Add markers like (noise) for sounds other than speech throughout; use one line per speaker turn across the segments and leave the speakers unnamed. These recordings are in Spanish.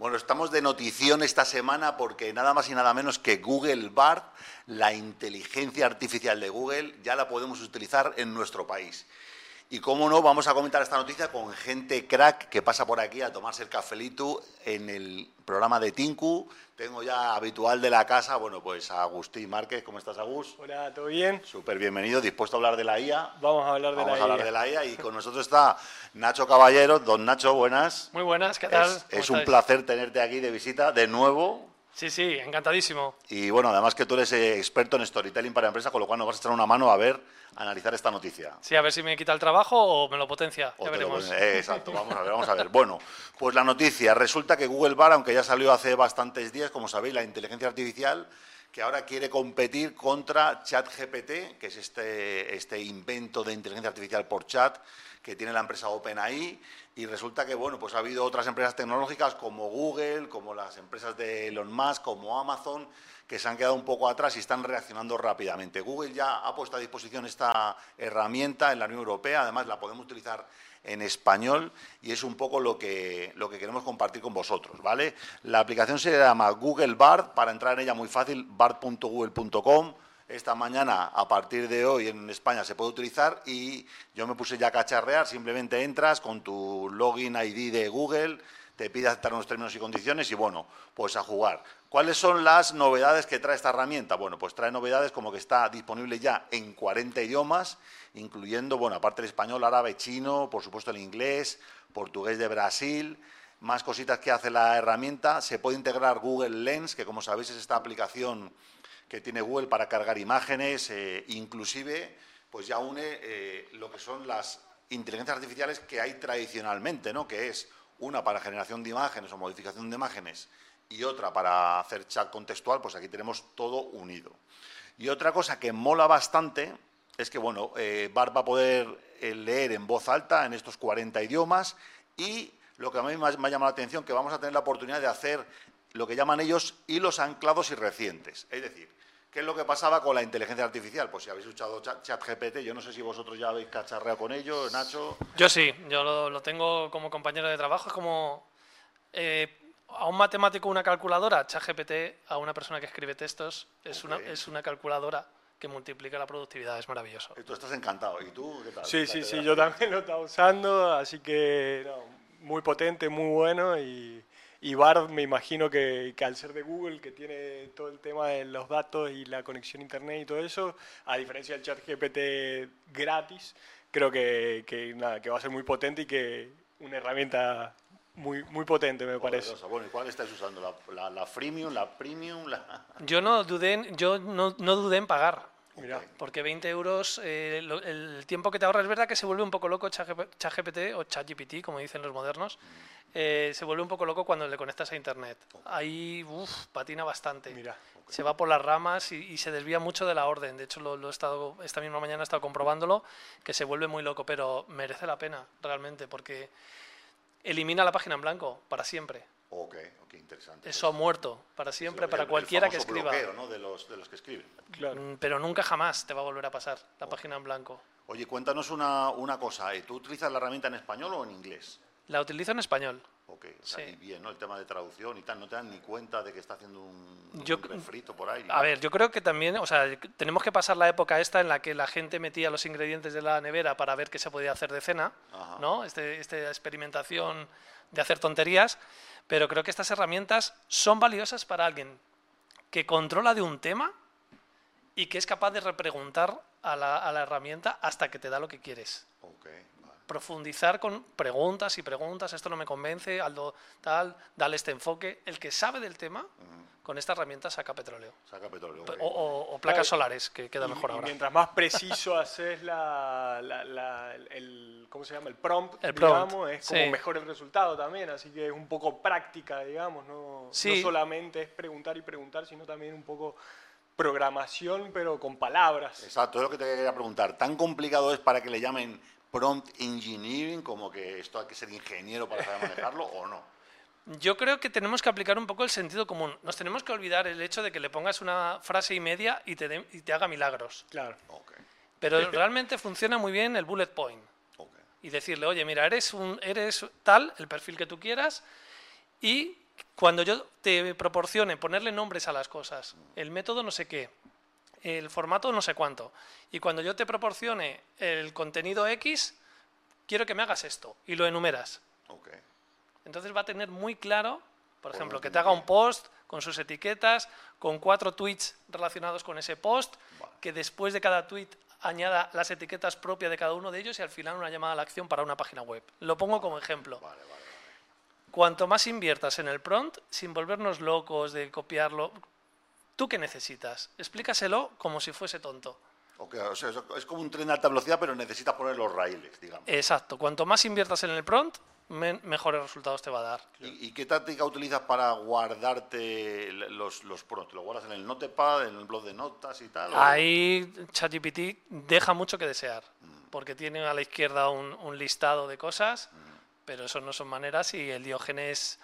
Bueno, estamos de notición esta semana porque nada más y nada menos que Google Bard, la inteligencia artificial de Google, ya la podemos utilizar en nuestro país. Y cómo no, vamos a comentar esta noticia con gente crack que pasa por aquí a tomarse el cafelito en el programa de Tinku. Tengo ya habitual de la casa, bueno, pues a Agustín Márquez. ¿Cómo estás, Agus?
Hola, ¿todo bien?
Súper bienvenido, dispuesto a hablar de la IA.
Vamos a hablar de
Vamos
la
a hablar
IA.
de la IA y con nosotros está Nacho Caballero. Don Nacho, buenas.
Muy buenas, ¿qué tal?
Es,
¿Cómo
es un placer tenerte aquí de visita de nuevo.
Sí, sí, encantadísimo.
Y bueno, además que tú eres eh, experto en storytelling para empresas, con lo cual nos vas a echar una mano a ver, a analizar esta noticia.
Sí, a ver si me quita el trabajo o me lo potencia.
O
Ya
lo
veremos.
eh, exacto, vamos a ver, vamos a ver. (laughs) Bueno, pues la noticia, resulta que Google Bar, aunque ya salió hace bastantes días, como sabéis, la inteligencia artificial, que ahora quiere competir contra ChatGPT, que es este, este invento de inteligencia artificial por chat que tiene la empresa OpenAI, y resulta que, bueno, pues ha habido otras empresas tecnológicas como Google, como las empresas de Elon Musk, como Amazon, que se han quedado un poco atrás y están reaccionando rápidamente. Google ya ha puesto a disposición esta herramienta en la Unión Europea, además la podemos utilizar en español y es un poco lo que, lo que queremos compartir con vosotros, ¿vale? La aplicación se llama Google Bard, para entrar en ella muy fácil, bard.google.com. Esta mañana, a partir de hoy, en España se puede utilizar y yo me puse ya a cacharrear, simplemente entras con tu login ID de Google, te pide aceptar unos términos y condiciones y bueno, pues a jugar. ¿Cuáles son las novedades que trae esta herramienta? Bueno, pues trae novedades como que está disponible ya en 40 idiomas, incluyendo, bueno, aparte del español, árabe, chino, por supuesto el inglés, portugués de Brasil, más cositas que hace la herramienta. Se puede integrar Google Lens, que como sabéis es esta aplicación que tiene Google para cargar imágenes, eh, inclusive pues ya une eh, lo que son las inteligencias artificiales que hay tradicionalmente, ¿no? que es una para generación de imágenes o modificación de imágenes y otra para hacer chat contextual, pues aquí tenemos todo unido. Y otra cosa que mola bastante es que, bueno, eh, Bart va a poder eh, leer en voz alta en estos 40 idiomas y lo que a mí más me ha llamado la atención, que vamos a tener la oportunidad de hacer lo que llaman ellos hilos anclados y recientes. Es decir, ¿qué es lo que pasaba con la inteligencia artificial? Pues si habéis escuchado Chat- ChatGPT, yo no sé si vosotros ya habéis cacharreado con ello, Nacho.
Yo sí, yo lo, lo tengo como compañero de trabajo. Es como eh, a un matemático una calculadora, ChatGPT, a una persona que escribe textos, es, una,
Ok.
es una calculadora que multiplica la productividad. Es maravilloso.
Y tú estás encantado. ¿Y tú qué tal?
Sí,
¿Qué
sí, sí, yo también lo estaba usando, así que no, muy potente, muy bueno y, y Bard me imagino que, que al ser de Google, que tiene todo el tema de los datos y la conexión a internet y todo eso, a diferencia del chat GPT gratis, creo que, que, nada, que va a ser muy potente y que una herramienta muy, muy potente me parece.
Poderosa. Bueno, ¿y cuál estáis usando? ¿La, la, la freemium, la premium? La...
Yo no dudé, en- yo no, no dudé en pagar.
Mira.
Porque 20 euros, eh, lo- el tiempo que te ahorra, es verdad que se vuelve un poco loco ChatGP ChatGPT o ChatGPT, como dicen los modernos, eh, se vuelve un poco loco cuando le conectas a Internet. Ahí, uff, patina bastante.
mira.
Se va por las ramas y, y se desvía mucho de la orden. De hecho, lo, lo he estado, esta misma mañana he estado comprobándolo, que se vuelve muy loco, pero merece la pena realmente, porque elimina la página en blanco para siempre.
Ok, ok, interesante.
Eso ha muerto para siempre, para
el
cualquiera que escriba.
bloqueo, ¿no? de, los, de los que escriben.
Claro.
Mm, Pero nunca jamás te va a volver a pasar la página en blanco.
Oye, cuéntanos una, una cosa. ¿eh? ¿Tú utilizas la herramienta en español o en inglés?
La utilizo en español. Sí.
y bien, ¿no? El tema de traducción y tal, no te dan ni cuenta de que está haciendo un,
Yo-
un refrito por ahí.
A ver, yo creo que también, o sea, tenemos que pasar la época esta en la que la gente metía los ingredientes de la nevera para ver qué se podía hacer de cena,
Ajá.
¿no? Este, esta experimentación de hacer tonterías, pero creo que estas herramientas son valiosas para alguien que controla de un tema y que es capaz de repreguntar a la, a la herramienta hasta que te da lo que quieres.
Ok, vale.
Profundizar con preguntas y preguntas, esto no me convence, Aldo tal, dale este enfoque. El que sabe del tema, con esta herramienta saca petróleo.
Saca petróleo.
O,
ok.
o- o placas
Claro.
solares, que queda
Y-
mejor
y
ahora.
mientras más preciso haces la, la- la- el, ¿cómo se llama? El prompt,
El prompt,
digamos, es como
sí.
mejor el resultado también, así que es un poco práctica, digamos, no,
Sí.
no solamente es preguntar y preguntar, sino también un poco programación, pero con palabras.
Exacto, es lo que te quería preguntar. ¿Tan complicado es para que le llamen prompt engineering, como que esto hay que ser ingeniero para saber manejarlo, o no?
Yo creo que tenemos que aplicar un poco el sentido común. Nos tenemos que olvidar el hecho de que le pongas una frase y media y te, dé- y te haga milagros.
Claro.
Ok,
Pero (laughs) realmente funciona muy bien el bullet point. Y decirle, oye, mira, eres, un, eres tal, el perfil que tú quieras, y Cuando yo te proporcione ponerle nombres a las cosas, el método no sé qué, el formato no sé cuánto, y cuando yo te proporcione el contenido X, quiero que me hagas esto, y lo enumeras. Entonces va a tener muy claro, por
Por
ejemplo,
lo
que te haga un post con sus etiquetas, con cuatro tweets relacionados con ese post,
Vale.
que después de cada tweet añada las etiquetas propias de cada uno de ellos y al final una llamada a la acción para una página web. Lo pongo como ejemplo.
Vale, vale, vale.
Cuanto más inviertas en el prompt, sin volvernos locos de copiarlo, ¿tú qué necesitas? Explícaselo como si fuese tonto.
Ok, o sea, es como un tren de alta velocidad, pero necesitas poner los raíles, digamos.
Exacto. Cuanto más inviertas en el prompt, mejores resultados te va a dar.
¿Y, y qué táctica utilizas para guardarte los, los prompts? ¿Lo guardas en el Notepad, en el blog de notas y tal?
Ahí ChatGPT deja mucho que desear, porque tiene a la izquierda un, un listado de cosas, pero eso no son maneras y el Diógenes,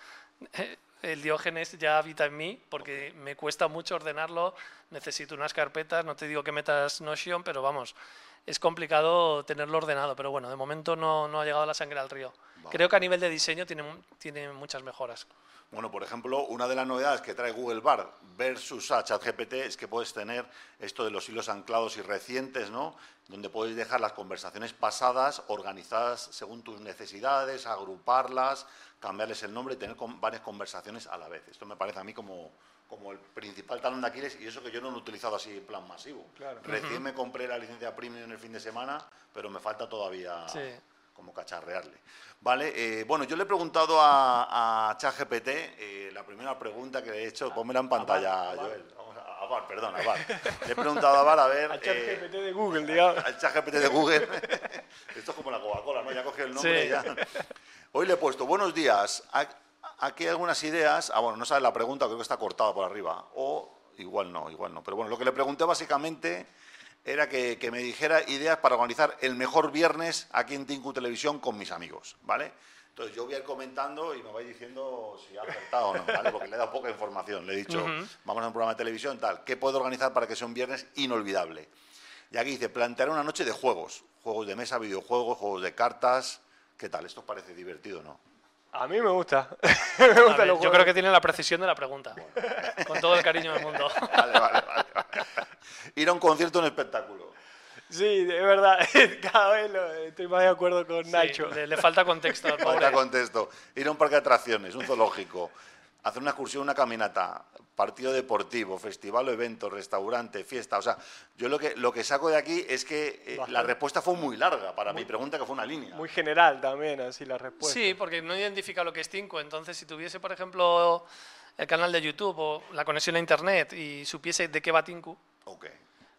el Diógenes ya habita en mí, porque me cuesta mucho ordenarlo, necesito unas carpetas, no te digo que metas Notion, pero vamos, es complicado tenerlo ordenado, pero bueno, de momento no, no ha llegado la sangre al río.
Vale.
Creo que a nivel de diseño tiene, tiene muchas mejoras.
Bueno, por ejemplo, una de las novedades que trae Google Bar versus a ChatGPT es que puedes tener esto de los hilos anclados y recientes, ¿no? Donde puedes dejar las conversaciones pasadas organizadas según tus necesidades, agruparlas, cambiarles el nombre y tener varias conversaciones a la vez. Esto me parece a mí como, como el principal talón de Aquiles y eso que yo no lo he utilizado así en plan masivo.
Claro.
Recién me compré la licencia premium en el fin de semana, pero me falta todavía
Sí.
como cacharrearle. Vale, eh, bueno, yo le he preguntado a, a ChatGPT eh, la primera pregunta que le he hecho, pónmela en pantalla, Joel. Vamos a, a Bar, perdón, a Bar. Le he preguntado a Bar a ver. (laughs)
A
eh,
ChatGPT de Google, digamos.
al ChatGPT de Google. Esto es como la Coca-Cola, ¿no? Ya cogió el nombre
Sí.
y ya. Hoy le he puesto, buenos días, a- aquí hay algunas ideas. Ah, bueno, no sabe la pregunta, creo que está cortada por arriba. O igual no, igual no. Pero bueno, lo que le pregunté básicamente era que, que me dijera ideas para organizar el mejor viernes aquí en Tinku Televisión con mis amigos, ¿vale? Entonces yo voy a ir comentando y me vais diciendo si ha acertado o no, ¿vale? Porque le he dado poca información. Le he dicho, vamos a un programa de televisión, tal, ¿qué puedo organizar para que sea un viernes inolvidable? Y aquí dice, plantear una noche de juegos, juegos de mesa, videojuegos, juegos de cartas. ¿Qué tal? ¿Esto os parece divertido o no?
A mí me gusta. (laughs) me
ver, yo creo que tiene la precisión de la pregunta, con todo el cariño del mundo. (laughs)
Vale, vale, vale. vale. Ir a un concierto, un espectáculo.
Sí, es verdad. (laughs) Cada vez lo- estoy más de acuerdo con
Sí,
Nacho.
le, le falta contexto al
Falta
pobre.
contexto. Ir a un parque de atracciones, un zoológico, hacer una excursión, una caminata, partido deportivo, festival o evento, restaurante, fiesta. O sea, yo lo que, lo que saco de aquí es que eh, la respuesta fue muy larga para mi pregunta, que fue una línea.
Muy general también, así la respuesta.
Sí, porque no identifica lo que es Tinku. Entonces, si tuviese, por ejemplo, el canal de YouTube o la conexión a Internet y supiese de qué va Tinku,
Ok.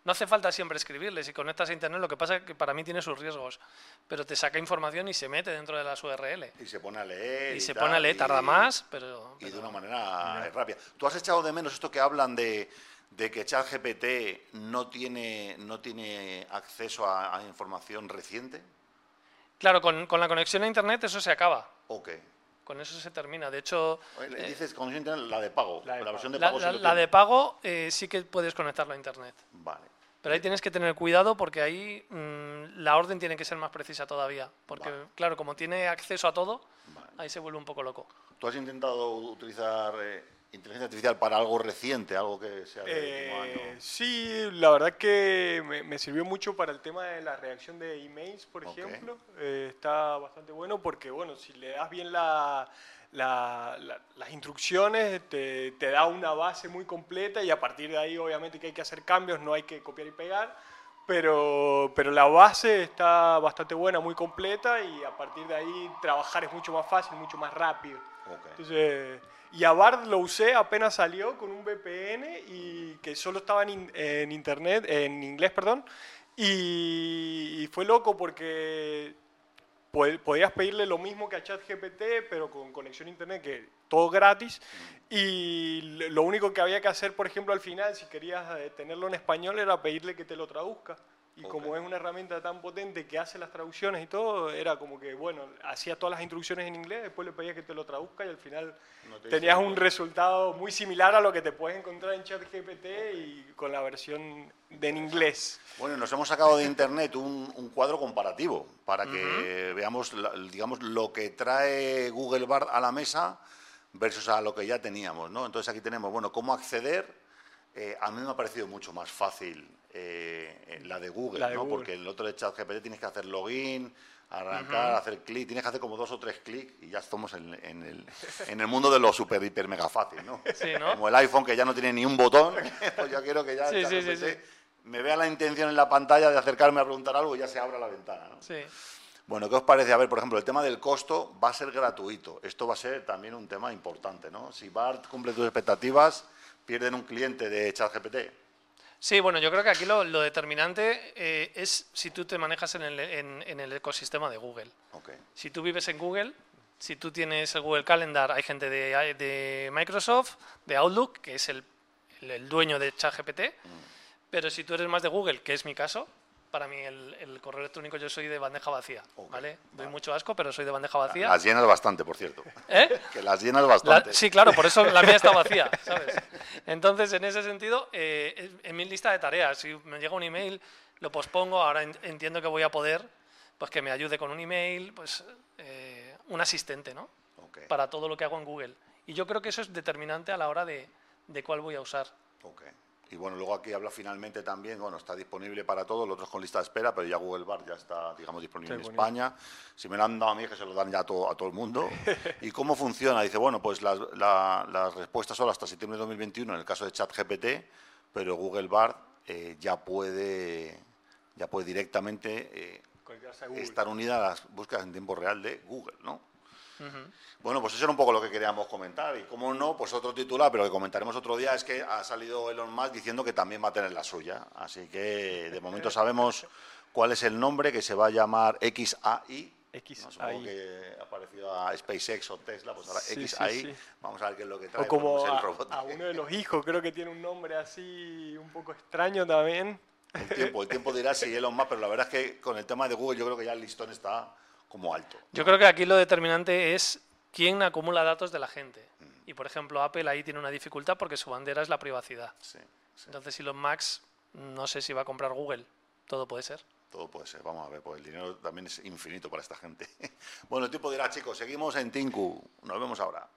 No hace falta siempre escribirle. Si conectas a Internet, lo que pasa es que para mí tiene sus riesgos. Pero te saca información y se mete dentro de las URL.
Y se pone a leer.
Y se
tal,
pone a leer,
y-
tarda más, pero...
Y de una manera rápida. ¿Tú has echado de menos esto que hablan de, de que ChatGPT no tiene, no tiene acceso a, a información reciente?
Claro, con, con la conexión a Internet eso se acaba.
Ok.
Con eso se termina. De hecho,
le dices con la de pago.
La
La, versión de
la,
pago
la- la
tiene.
de pago eh, sí que puedes conectarlo a Internet.
Vale.
Pero ahí tienes que tener cuidado porque ahí mm, la orden tiene que ser más precisa todavía. Porque,
Vale.
claro, como tiene acceso a todo,
Vale.
ahí se vuelve un poco loco.
¿Tú has intentado utilizar eh, inteligencia artificial para algo reciente, algo que sea del último
Eh,
año?
sí, la verdad que me, me sirvió mucho para el tema de la reacción de emails, por ejemplo. Eh, está bastante bueno porque, bueno, si le das bien la, la- la- las instrucciones, te, te da una base muy completa y a partir de ahí, obviamente, que hay que hacer cambios, no hay que copiar y pegar. Pero, pero la base está bastante buena, muy completa y a partir de ahí trabajar es mucho más fácil, mucho más rápido. Entonces, y a Bard lo usé apenas salió con un VPN y que solo estaba en, en internet, en inglés, perdón. Y, y fue loco porque po- podías pedirle lo mismo que a ChatGPT, pero con conexión a internet, que todo gratis. Y lo único que había que hacer, por ejemplo, al final, si querías eh, tenerlo en español, era pedirle que te lo traduzca. Y
Ok.
como es una herramienta tan potente que hace las traducciones y todo, era como que, bueno, hacía todas las instrucciones en inglés, después le pedías que te lo traduzca y al final
No te
tenías un resultado muy similar a lo que te puedes encontrar en ChatGPT y con la versión de en inglés.
Bueno, nos hemos sacado de internet un, un cuadro comparativo para que veamos, la- digamos, lo que trae Google Bard a la mesa versus a lo que ya teníamos, ¿no? Entonces aquí tenemos, bueno, cómo acceder. Eh, a mí me ha parecido mucho más fácil eh, la de Google,
La de
¿no?
Google.
Porque el otro de ChatGPT tienes que hacer login, arrancar, hacer clic, tienes que hacer como dos o tres clics y ya estamos en, en el, en el mundo de lo super, hiper, mega fácil, ¿no? (laughs)
Sí, ¿no?
Como el iPhone que ya no tiene ni un botón, (laughs) (laughs) pues yo quiero que ya
Sí, sí.
me vea la intención en la pantalla de acercarme a preguntar algo y ya se abra la ventana, ¿no?
Sí.
Bueno, ¿qué os parece? A ver, por ejemplo, el tema del costo va a ser gratuito. Esto va a ser también un tema importante, ¿no? Si BART cumple tus expectativas, pierden un cliente de ChatGPT.
Sí, bueno, yo creo que aquí lo, lo determinante eh, es si tú te manejas en el, en- en el ecosistema de Google. Si tú vives en Google, si tú tienes el Google Calendar, hay gente de, de Microsoft, de Outlook, que es el, el- el dueño de ChatGPT, pero si tú eres más de Google, que es mi caso, para mí el, el correo electrónico yo soy de bandeja vacía, ¿vale? Doy mucho asco, pero soy de bandeja vacía.
Las llenas bastante, por cierto.
¿Eh? (laughs)
Que las llenas
La-
bastante.
sí, claro, por eso la mía está vacía, ¿sabes? Entonces, en ese sentido, eh, en mi lista de tareas, si me llega un email, lo pospongo, ahora en- entiendo que voy a poder, pues que me ayude con un email, pues eh, un asistente, ¿no?
Ok,
Para todo lo que hago en Google. Y yo creo que eso es determinante a la hora de, de cuál voy a usar.
Y bueno, luego aquí habla finalmente también, bueno, está disponible para todos, los otros con lista de espera, pero ya Google Bar ya está, digamos, disponible en. España. Si me lo han dado a mí, que se lo dan ya a todo, a todo el mundo. (laughs) ¿Y cómo funciona? Dice, bueno, pues las, la- respuestas son hasta septiembre de 2021 en el caso de ChatGPT, pero Google Bar eh, ya puede ya puede directamente eh, estar unida a las búsquedas en tiempo real de Google, ¿no?
Ujú.
Bueno, pues eso era un poco lo que queríamos comentar. Y como no, pues otro titular, pero que comentaremos otro día, es que ha salido Elon Musk diciendo que también va a tener la suya. Así que de momento sabemos cuál es el nombre, que se va a llamar XAI. ¿no? Supongo que ha parecido a SpaceX o Tesla, pues ahora
Sí, sí,
XAI.
sí.
Vamos a ver qué es lo que trae.
O como
ponemos el
a,
robot.
a uno de los hijos, creo que tiene un nombre así un poco extraño también.
El tiempo, el tiempo dirá si Elon Musk, pero la verdad es que con el tema de Google yo creo que ya el listón está como alto.
Yo creo que aquí lo determinante es quién acumula datos de la gente. Y, por ejemplo, Apple ahí tiene una dificultad porque su bandera es la privacidad.
Sí, sí.
Entonces, Elon Max no sé si va a comprar Google. Todo puede ser.
Todo puede ser, vamos a ver, pues el dinero también es infinito para esta gente. (laughs) Bueno, el tiempo dirá, chicos, seguimos en Tinku. Nos vemos ahora.